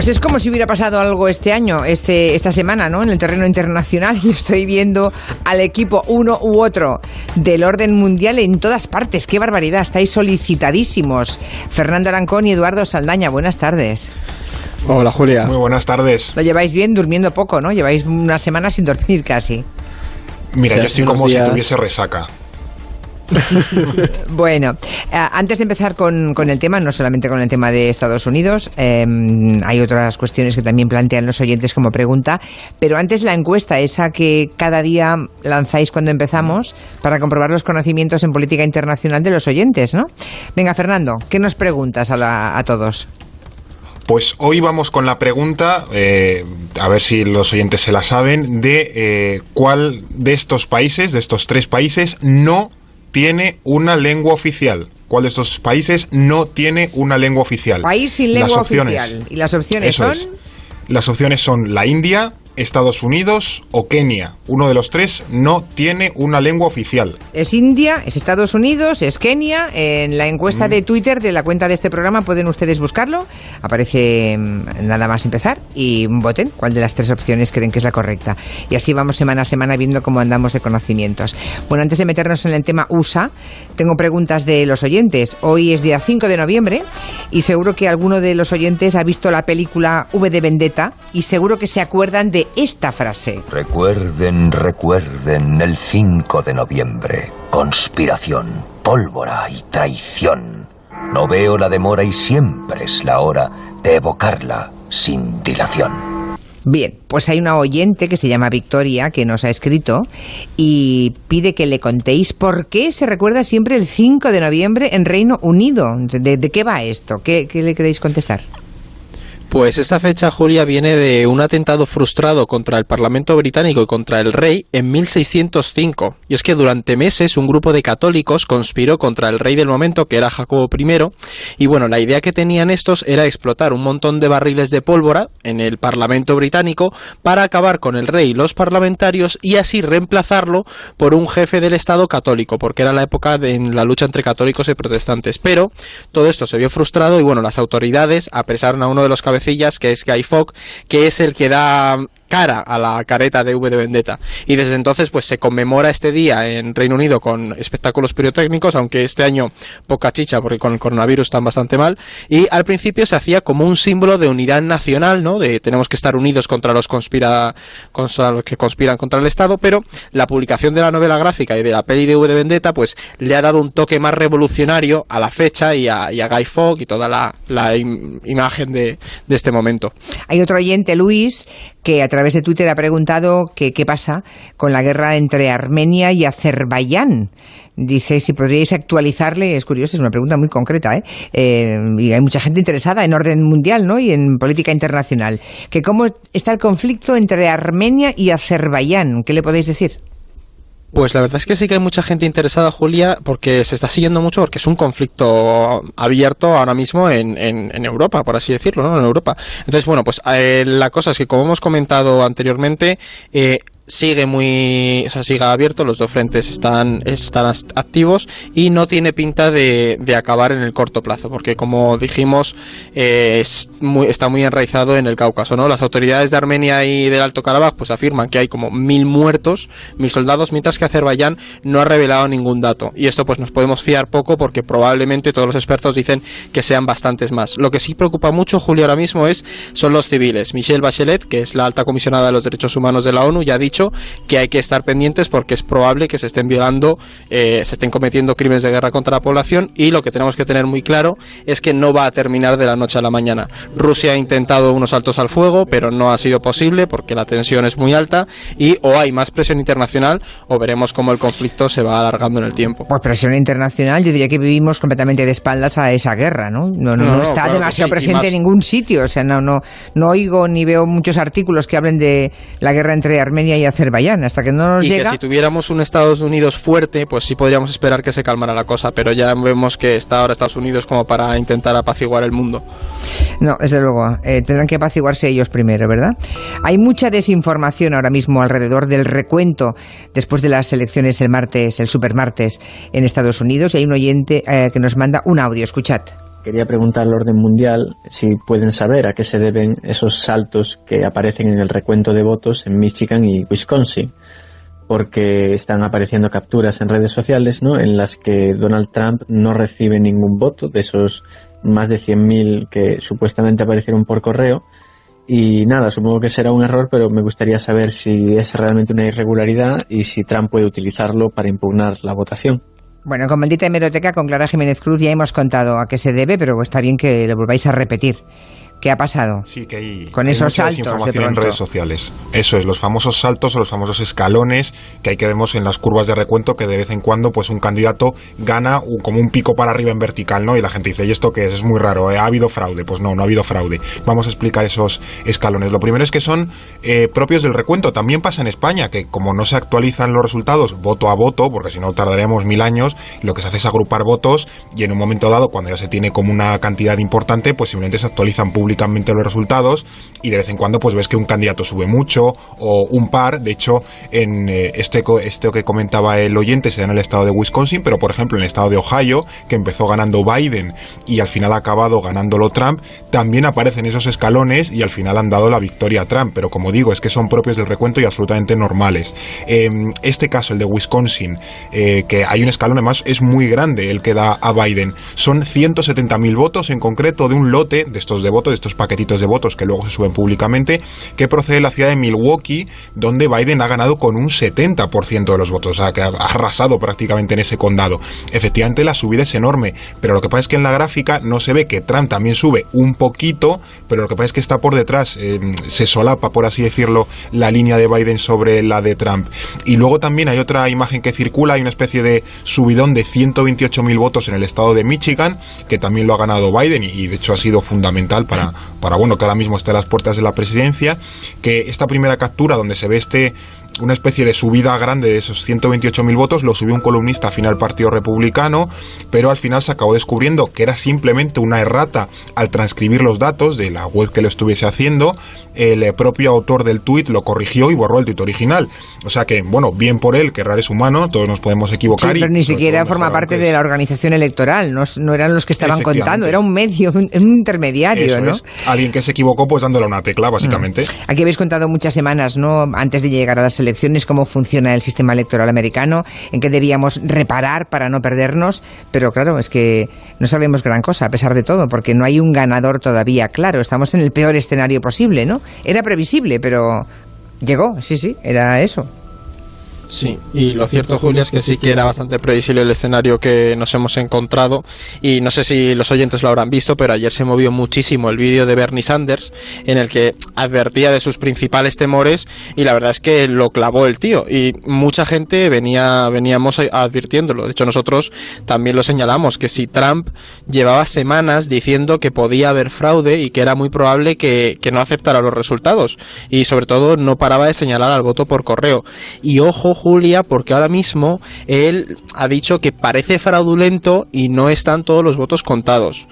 Pues es como si hubiera pasado algo este año, este, esta semana, ¿no? En el terreno internacional y estoy viendo al equipo uno u otro del orden mundial en todas partes. ¡Qué barbaridad! Estáis solicitadísimos. Fernando Arancón y Eduardo Saldaña, buenas tardes. Hola Julia. Muy buenas tardes. Lo lleváis bien durmiendo poco, ¿no? Lleváis una semana sin dormir casi. Mira, yo estoy como si tuviese resaca. bueno, eh, antes de empezar con, el tema, no solamente con el tema de Estados Unidos, em, hay otras cuestiones que también plantean los oyentes como pregunta, pero antes la encuesta, esa que cada día lanzáis cuando empezamos, para comprobar los conocimientos en política internacional de los oyentes, ¿no? Venga, Fernando, ¿qué nos preguntas a, todos? Pues hoy vamos con la pregunta, eh, a ver si los oyentes se la saben, de eh, cuál de estos países, de estos tres países, no tiene una lengua oficial? ¿Cuál de estos países no tiene una lengua oficial? País sin lengua oficial. ¿Y las opciones son? Las opciones son la India, Estados Unidos o Kenia. Uno de los tres no tiene una lengua oficial. Es India, es Estados Unidos, es Kenia. En la encuesta mm. de Twitter de la cuenta de este programa pueden ustedes buscarlo. Aparece mm, nada más empezar y voten cuál de las tres opciones creen que es la correcta. Y así vamos semana a semana viendo cómo andamos de conocimientos. Bueno, antes de meternos en el tema USA, tengo preguntas de los oyentes. Hoy es día 5 de noviembre y seguro que alguno de los oyentes ha visto la película V de Vendetta y seguro que se acuerdan de esta frase. Recuerden, recuerden el 5 de noviembre. Conspiración, pólvora y traición. No veo la demora y siempre es la hora de evocarla sin dilación. Bien, pues hay una oyente que se llama Victoria que nos ha escrito y pide que le contéis por qué se recuerda siempre el 5 de noviembre en Reino Unido. ¿De, qué va esto? ¿Qué, ¿Qué le queréis contestar? Pues esta fecha, Julia, viene de un atentado frustrado contra el Parlamento británico y contra el rey en 1605. Y es que durante meses un grupo de católicos conspiró contra el rey del momento, que era Jacobo I. Y bueno, la idea que tenían estos era explotar un montón de barriles de pólvora en el Parlamento británico para acabar con el rey y los parlamentarios y así reemplazarlo por un jefe del Estado católico, porque era la época de la lucha entre católicos y protestantes. Pero todo esto se vio frustrado y bueno, las autoridades apresaron a uno de los cabezas que es Guy Fawkes, que es el que da cara a la careta de V de Vendetta. Y desde entonces pues se conmemora este día en Reino Unido con espectáculos pirotécnicos, aunque este año poca chicha porque con el coronavirus están bastante mal. Y al principio se hacía como un símbolo de unidad nacional, ¿no? De tenemos que estar unidos contra los conspira contra los que conspiran contra el Estado, pero la publicación de la novela gráfica y de la peli de V de Vendetta pues le ha dado un toque más revolucionario a la fecha y a, Guy Fawkes y toda la, imagen de, de este momento. Hay otro oyente, Luis, que a través de Twitter ha preguntado qué pasa con la guerra entre Armenia y Azerbaiyán. Dice si podríais actualizarle, es curioso, es una pregunta muy concreta, ¿eh? ¿eh? y hay mucha gente interesada en orden mundial ¿no? y en política internacional. Que ¿Cómo está el conflicto entre Armenia y Azerbaiyán? ¿Qué le podéis decir? Pues la verdad es que sí que hay mucha gente interesada, Julia, porque se está siguiendo mucho, porque es un conflicto abierto ahora mismo en, en, Europa, por así decirlo, ¿no? En Europa. Entonces, bueno, pues eh, la cosa es que, como hemos comentado anteriormente, eh, sigue muy, o sea, sigue abierto, los dos frentes están, están activos y no tiene pinta de, de acabar en el corto plazo, porque como dijimos, eh, es muy, está muy enraizado en el Cáucaso, ¿no? Las autoridades de Armenia y del Alto Karabaj pues afirman que hay como mil muertos, mil soldados, mientras que Azerbaiyán no ha revelado ningún dato. Y esto pues nos podemos fiar poco porque probablemente todos los expertos dicen que sean bastantes más. Lo que sí preocupa mucho, Julio, ahora mismo es, son los civiles. Michelle Bachelet, que es la alta comisionada de los derechos humanos de la ONU, ya ha dicho que hay que estar pendientes porque es probable que se estén violando, eh, se estén cometiendo crímenes de guerra contra la población y lo que tenemos que tener muy claro es que no va a terminar de la noche a la mañana. Rusia ha intentado unos saltos al fuego, pero no ha sido posible porque la tensión es muy alta y o hay más presión internacional o veremos cómo el conflicto se va alargando en el tiempo. Pues presión internacional, yo diría que vivimos completamente de espaldas a esa guerra, ¿no? No, no, está demasiado presente en ningún sitio, o sea, no, no, no oigo ni veo muchos artículos que hablen de la guerra entre Armenia y Azerbaiyán, hasta que no nos y llega. Que si tuviéramos un Estados Unidos fuerte, pues sí podríamos esperar que se calmara la cosa, pero ya vemos que está ahora Estados Unidos como para intentar apaciguar el mundo. No, desde luego, eh, tendrán que apaciguarse ellos primero, ¿verdad? Hay mucha desinformación ahora mismo alrededor del recuento después de las elecciones el martes, el supermartes en Estados Unidos, y hay un oyente eh, que nos manda un audio, escuchad. Quería preguntar al orden mundial si pueden saber a qué se deben esos saltos que aparecen en el recuento de votos en Michigan y Wisconsin, porque están apareciendo capturas en redes sociales ¿no? en las que Donald Trump no recibe ningún voto de esos más de 100.000 que supuestamente aparecieron por correo. Y nada, supongo que será un error, pero me gustaría saber si es realmente una irregularidad y si Trump puede utilizarlo para impugnar la votación. Bueno, con Maldita Hemeroteca, con Clara Jiménez Cruz ya hemos contado a qué se debe, pero está bien que lo volváis a repetir. ¿Qué ha pasado? Sí, que hay, con hay esos saltos desinformación de en redes sociales. Eso es, los famosos saltos o los famosos escalones que hay que vemos en las curvas de recuento que de vez en cuando pues un candidato gana un- como un pico para arriba en vertical, ¿no? Y la gente dice, ¿y esto qué es? Es muy raro, ¿eh? ¿ha habido fraude? Pues no, no ha habido fraude. Vamos a explicar esos escalones. Lo primero es que son eh, propios del recuento. También pasa en España, que como no se actualizan los resultados voto a voto, porque si no tardaríamos mil años, lo que se hace es agrupar votos y en un momento dado, cuando ya se tiene como una cantidad importante, pues simplemente se actualizan públicamente los resultados y de vez en cuando pues ves que un candidato sube mucho o un par. De hecho, en eh, este, esto que comentaba el oyente se en el estado de Wisconsin, pero por ejemplo en el estado de Ohio, que empezó ganando Biden y al final ha acabado ganándolo Trump, también aparecen esos escalones y al final han dado la victoria a Trump. Pero como digo, es que son propios del recuento y absolutamente normales. Eh, este caso, el de Wisconsin, eh, que hay un escalón además es muy grande el que da a Biden. Son 170.000 votos en concreto de un lote de estos de votos, estos paquetitos de votos que luego se suben públicamente, que procede de la ciudad de Milwaukee, donde Biden ha ganado con un 70% de los votos, o sea, que ha arrasado prácticamente en ese condado. Efectivamente, la subida es enorme, pero lo que pasa es que en la gráfica no se ve que Trump también sube un poquito, pero lo que pasa es que está por detrás, eh, se solapa, por así decirlo, la línea de Biden sobre la de Trump. Y luego también hay otra imagen que circula, hay una especie de subidón de 128.000 votos en el estado de Michigan, que también lo ha ganado Biden y, de hecho ha sido fundamental para, para bueno, que ahora mismo esté a las puertas de la presidencia, que esta primera captura donde se ve este una especie de subida grande de esos 128.000 votos, lo subió un columnista afín al Partido Republicano, pero al final se acabó descubriendo que era simplemente una errata al transcribir los datos de la web que lo estuviese haciendo. El eh, propio autor del tuit lo corrigió y borró el tuit original. O sea que, bueno, bien por él, que errar es humano, todos nos podemos Sí, equivocar. y pero ni siquiera forma parte antes. de la organización electoral, no, no eran los que estaban contando, era un medio, un, un intermediario, Eso ¿no? es. Alguien que se equivocó pues dándole una tecla, básicamente. Aquí habéis contado muchas semanas, ¿no? Antes de llegar a las elecciones, cómo funciona el sistema electoral americano, en qué debíamos reparar para no perdernos, pero claro, es que no sabemos gran cosa, a pesar de todo, porque no hay un ganador todavía claro. Estamos en el peor escenario posible, ¿no? Era previsible, pero llegó, sí, sí, era eso. Sí, y lo cierto, Julia, es que sí que era bastante previsible el escenario que nos hemos encontrado. Y no sé si los oyentes lo habrán visto, pero ayer se movió muchísimo el vídeo de Bernie Sanders, en el que advertía de sus principales temores, y la verdad es que lo clavó el tío. Y mucha gente venía, veníamos advirtiéndolo. De hecho, nosotros también lo señalamos, que si Trump llevaba semanas diciendo que podía haber fraude y que era muy probable que, que no aceptara los resultados. Y sobre todo no paraba de señalar al voto por correo. Y ojo, Julia, porque ahora mismo él ha dicho que parece fraudulento y no están todos los votos contados.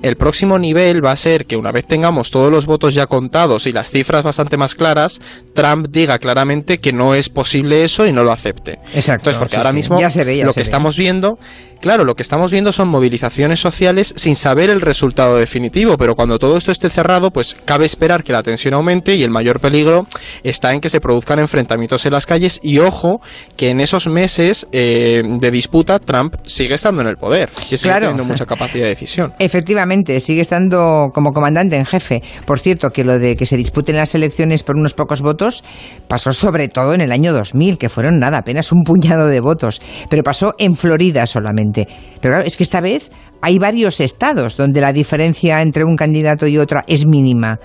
El próximo nivel va a ser que una vez tengamos todos los votos ya contados y las cifras bastante más claras, Trump diga claramente que no es posible eso y no lo acepte. Exacto. Entonces, porque sí, ahora sí. mismo Ya se ve, ya lo se que ve. estamos viendo, claro, lo que estamos viendo son movilizaciones sociales sin saber el resultado definitivo, pero cuando todo esto esté cerrado, pues cabe esperar que la tensión aumente y el mayor peligro está en que se produzcan enfrentamientos en las calles y ojo que en esos meses eh, de disputa Trump sigue estando en el poder y sigue Claro. teniendo mucha capacidad de decisión. Efectivamente, sigue estando como comandante en jefe. Por cierto, que lo de que se disputen las elecciones por unos pocos votos pasó sobre todo en el año 2000, que fueron nada, apenas un puñado de votos. Pero pasó en Florida solamente. Pero claro, es que esta vez hay varios estados donde la diferencia entre un candidato y otra es mínima.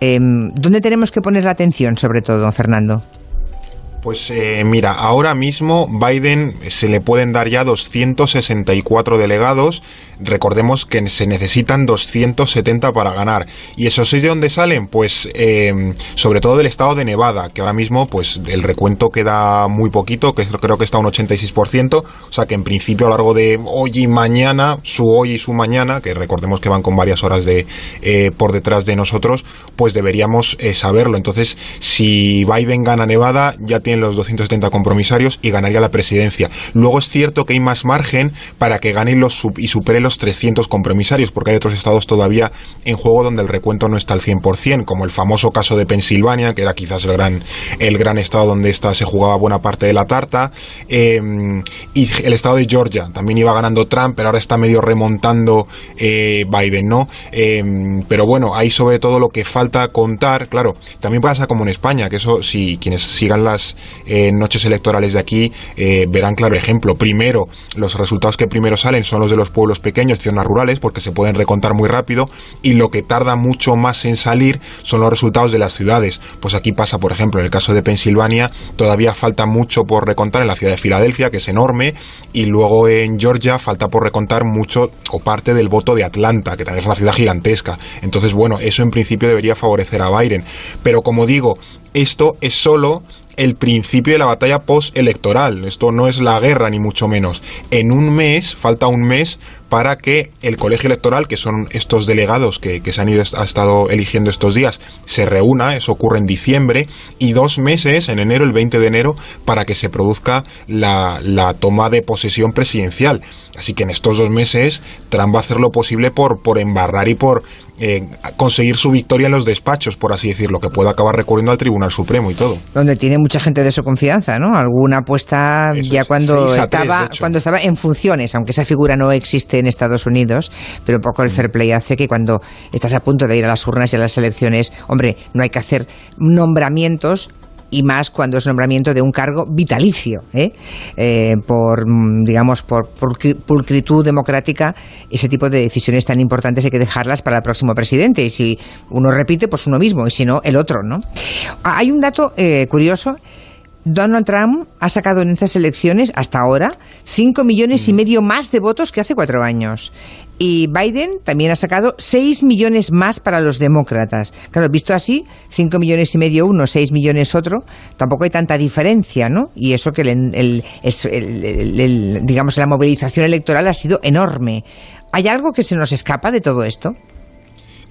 Em, ¿Dónde tenemos que poner la atención, sobre todo, Fernando? Pues eh, mira, ahora mismo Biden se le pueden dar ya 264 delegados. Recordemos que se necesitan 270 para ganar. ¿Y esos seis de dónde salen? Pues eh, sobre todo del estado de Nevada, que ahora mismo pues el recuento queda muy poquito, que creo que está un 86%. O sea que en principio a lo largo de hoy y mañana, su hoy y su mañana, que recordemos que van con varias horas de eh, por detrás de nosotros, pues deberíamos eh, saberlo. Entonces, si Biden gana Nevada, ya tiene los 270 compromisarios y ganaría la presidencia. Luego es cierto que hay más margen para que gane los y supere los 300 compromisarios, porque hay otros estados todavía en juego donde el recuento no está al 100%, como el famoso caso de Pensilvania, que era quizás el gran, el gran estado donde esta se jugaba buena parte de la tarta, em, y el estado de Georgia, también iba ganando Trump, pero ahora está medio remontando eh, Biden, ¿no? Em, pero bueno, hay sobre todo lo que falta contar, claro, también pasa como en España, que eso, si quienes sigan las eh, noches electorales de aquí, eh, verán claro ejemplo. Primero, los resultados que primero salen son los de los pueblos pequeños, zonas rurales, porque se pueden recontar muy rápido, y lo que tarda mucho más en salir son los resultados de las ciudades. Pues aquí pasa, por ejemplo, en el caso de Pensilvania, todavía falta mucho por recontar en la ciudad de Filadelfia, que es enorme, y luego en Georgia falta por recontar mucho o parte del voto de Atlanta, que también es una ciudad gigantesca. Entonces, bueno, eso en principio debería favorecer a Biden. Pero como digo, esto es solo el principio de la batalla postelectoral. Esto no es la guerra, ni mucho menos. En un mes, falta un mes para que el colegio electoral, que son estos delegados que, se han ido, ha estado eligiendo estos días, se reúna, eso ocurre en diciembre, y dos meses, en enero, el 20 de enero, para que se produzca la, la toma de posesión presidencial. Así que en estos dos meses Trump va a hacer lo posible por, por embarrar y por eh, conseguir su victoria en los despachos, por así decirlo, que pueda acabar recurriendo al Tribunal Supremo y todo. Donde tiene mucha gente de su confianza, ¿no? Alguna apuesta ya cuando estaba cuando estaba en funciones, aunque esa figura no existe en Estados Unidos, pero un poco el fair play hace que cuando estás a punto de ir a las urnas y a las elecciones, hombre, no hay que hacer nombramientos y más cuando es nombramiento de un cargo vitalicio, ¿eh? Eh, por, mm, digamos, por, pulcritud democrática, ese tipo de decisiones tan importantes hay que dejarlas para el próximo presidente. Y si uno repite, pues uno mismo, y si no, el otro, ¿no? Hay un dato eh, curioso Donald Trump ha sacado en estas elecciones hasta ahora 5 millones y mm. medio más de votos que hace cuatro años. Y Biden también ha sacado 6 millones más para los demócratas. Claro, visto así, 5 millones y medio uno, 6 millones otro, tampoco hay tanta diferencia, ¿no? Y eso que digamos, la movilización electoral ha sido enorme. ¿Hay algo que se nos escapa de todo esto?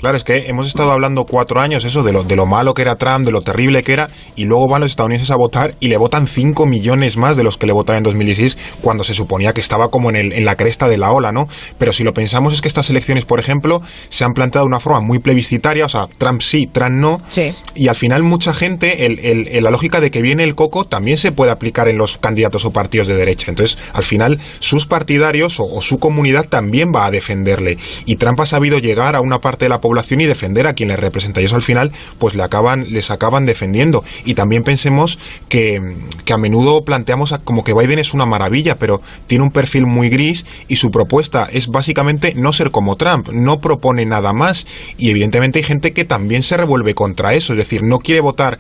Claro, es que hemos estado hablando cuatro años eso de lo, de lo malo que era Trump, de lo terrible que era, y luego van los estadounidenses a votar y le votan cinco millones más de los que le votaron en 2016 cuando se suponía que estaba como en, el, en la cresta de la ola, ¿no? Pero si lo pensamos es que estas elecciones, por ejemplo, se han planteado de una forma muy plebiscitaria, o sea, Trump sí, Trump no, sí. y al final mucha gente, el, el, la lógica de que viene el coco también se puede aplicar en los candidatos o partidos de derecha. Entonces, al final, sus partidarios o, o su comunidad también va a defenderle. Y Trump ha sabido llegar a una parte de la población población y defender a quien les representa. Y eso al final, pues le acaban, les acaban defendiendo. Y también pensemos que, que a menudo planteamos como que Biden es una maravilla, pero tiene un perfil muy gris y su propuesta es básicamente no ser como Trump, no propone nada más. Y evidentemente hay gente que también se revuelve contra eso, es decir, no quiere votar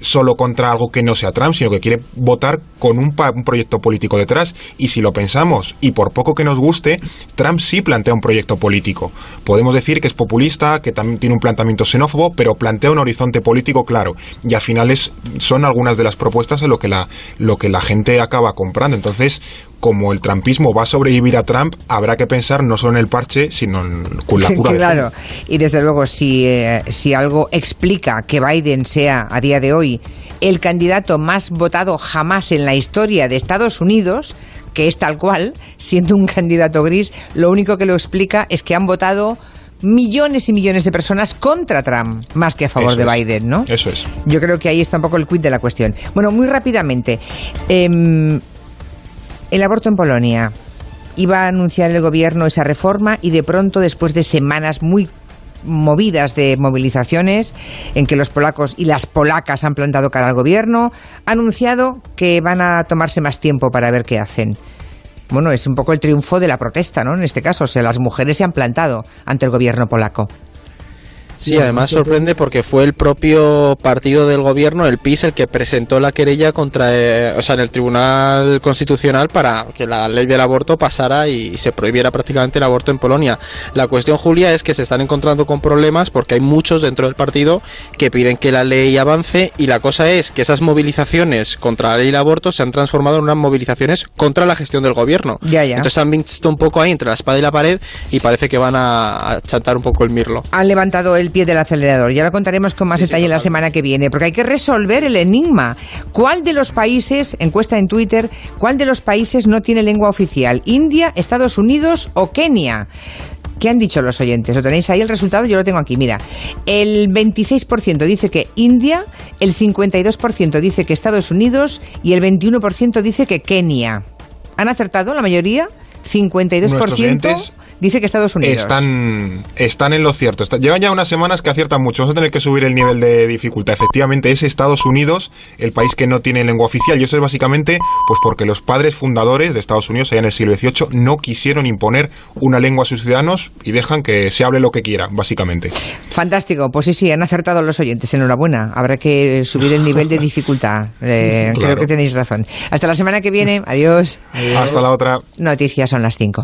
solo contra algo que no sea Trump, sino que quiere votar con un, proyecto político detrás. Y si lo pensamos, y por poco que nos guste, Trump sí plantea un proyecto político. Podemos decir que es populista, que también tiene un planteamiento xenófobo, pero plantea un horizonte político claro. Y al final es, son algunas de las propuestas la, lo que la gente acaba comprando. Entonces, como el trampismo va a sobrevivir a Trump, habrá que pensar no solo en el parche, sino en la cura. claro, y desde luego, si, eh, si algo explica que Biden sea a día de hoy el candidato más votado jamás en la historia de Estados Unidos, que es tal cual, siendo un candidato gris, lo único que lo explica es que han votado millones y millones de personas contra Trump, más que a favor de Biden, ¿no? Eso es. Yo creo que ahí está un poco el quid de la cuestión. Bueno, muy rápidamente. Eh, el aborto en Polonia. Iba a anunciar el gobierno esa reforma y de pronto, después de semanas muy movidas de movilizaciones en que los polacos y las polacas han plantado cara al gobierno, ha anunciado que van a tomarse más tiempo para ver qué hacen. Bueno, es un poco el triunfo de la protesta, ¿no? En este caso, o sea, las mujeres se han plantado ante el gobierno polaco. Sí, además sorprende porque fue el propio partido del gobierno, el PIS, el que presentó la querella contra, eh, o sea, en el Tribunal Constitucional para que la ley del aborto pasara y se prohibiera prácticamente el aborto en Polonia. La cuestión, Julia, es que se están encontrando con problemas porque hay muchos dentro del partido que piden que la ley avance y la cosa es que esas movilizaciones contra la ley del aborto se han transformado en unas movilizaciones contra la gestión del gobierno. Ya, ya. Entonces han visto un poco ahí entre la espada y la pared y parece que van a, a chantar un poco el mirlo. Han levantado el el pie del acelerador. Ya lo contaremos con más detalle la semana que viene, porque hay que resolver el enigma. ¿Cuál de los países, encuesta en Twitter, cuál de los países no tiene lengua oficial? ¿India, Estados Unidos o Kenia? ¿Qué han dicho los oyentes? ¿Lo tenéis ahí el resultado? Yo lo tengo aquí. Mira, el 26% dice que India, el 52% dice que Estados Unidos y el 21% dice que Kenia. ¿Han acertado la mayoría? 52% dice que Estados Unidos. Están, están en lo cierto. llevan ya unas semanas que aciertan mucho. Vamos a tener que subir el nivel de dificultad. Efectivamente, es Estados Unidos el país que no tiene lengua oficial. Y eso es básicamente pues porque los padres fundadores de Estados Unidos, allá en el siglo XVIII, no quisieron imponer una lengua a sus ciudadanos y dejan que se hable lo que quiera, básicamente. Fantástico. Pues sí, sí, han acertado los oyentes. Enhorabuena. Habrá que subir el nivel de dificultad. Eh, creo que tenéis razón. Hasta la semana que viene. Adiós. Hasta la otra. Noticias son las 5.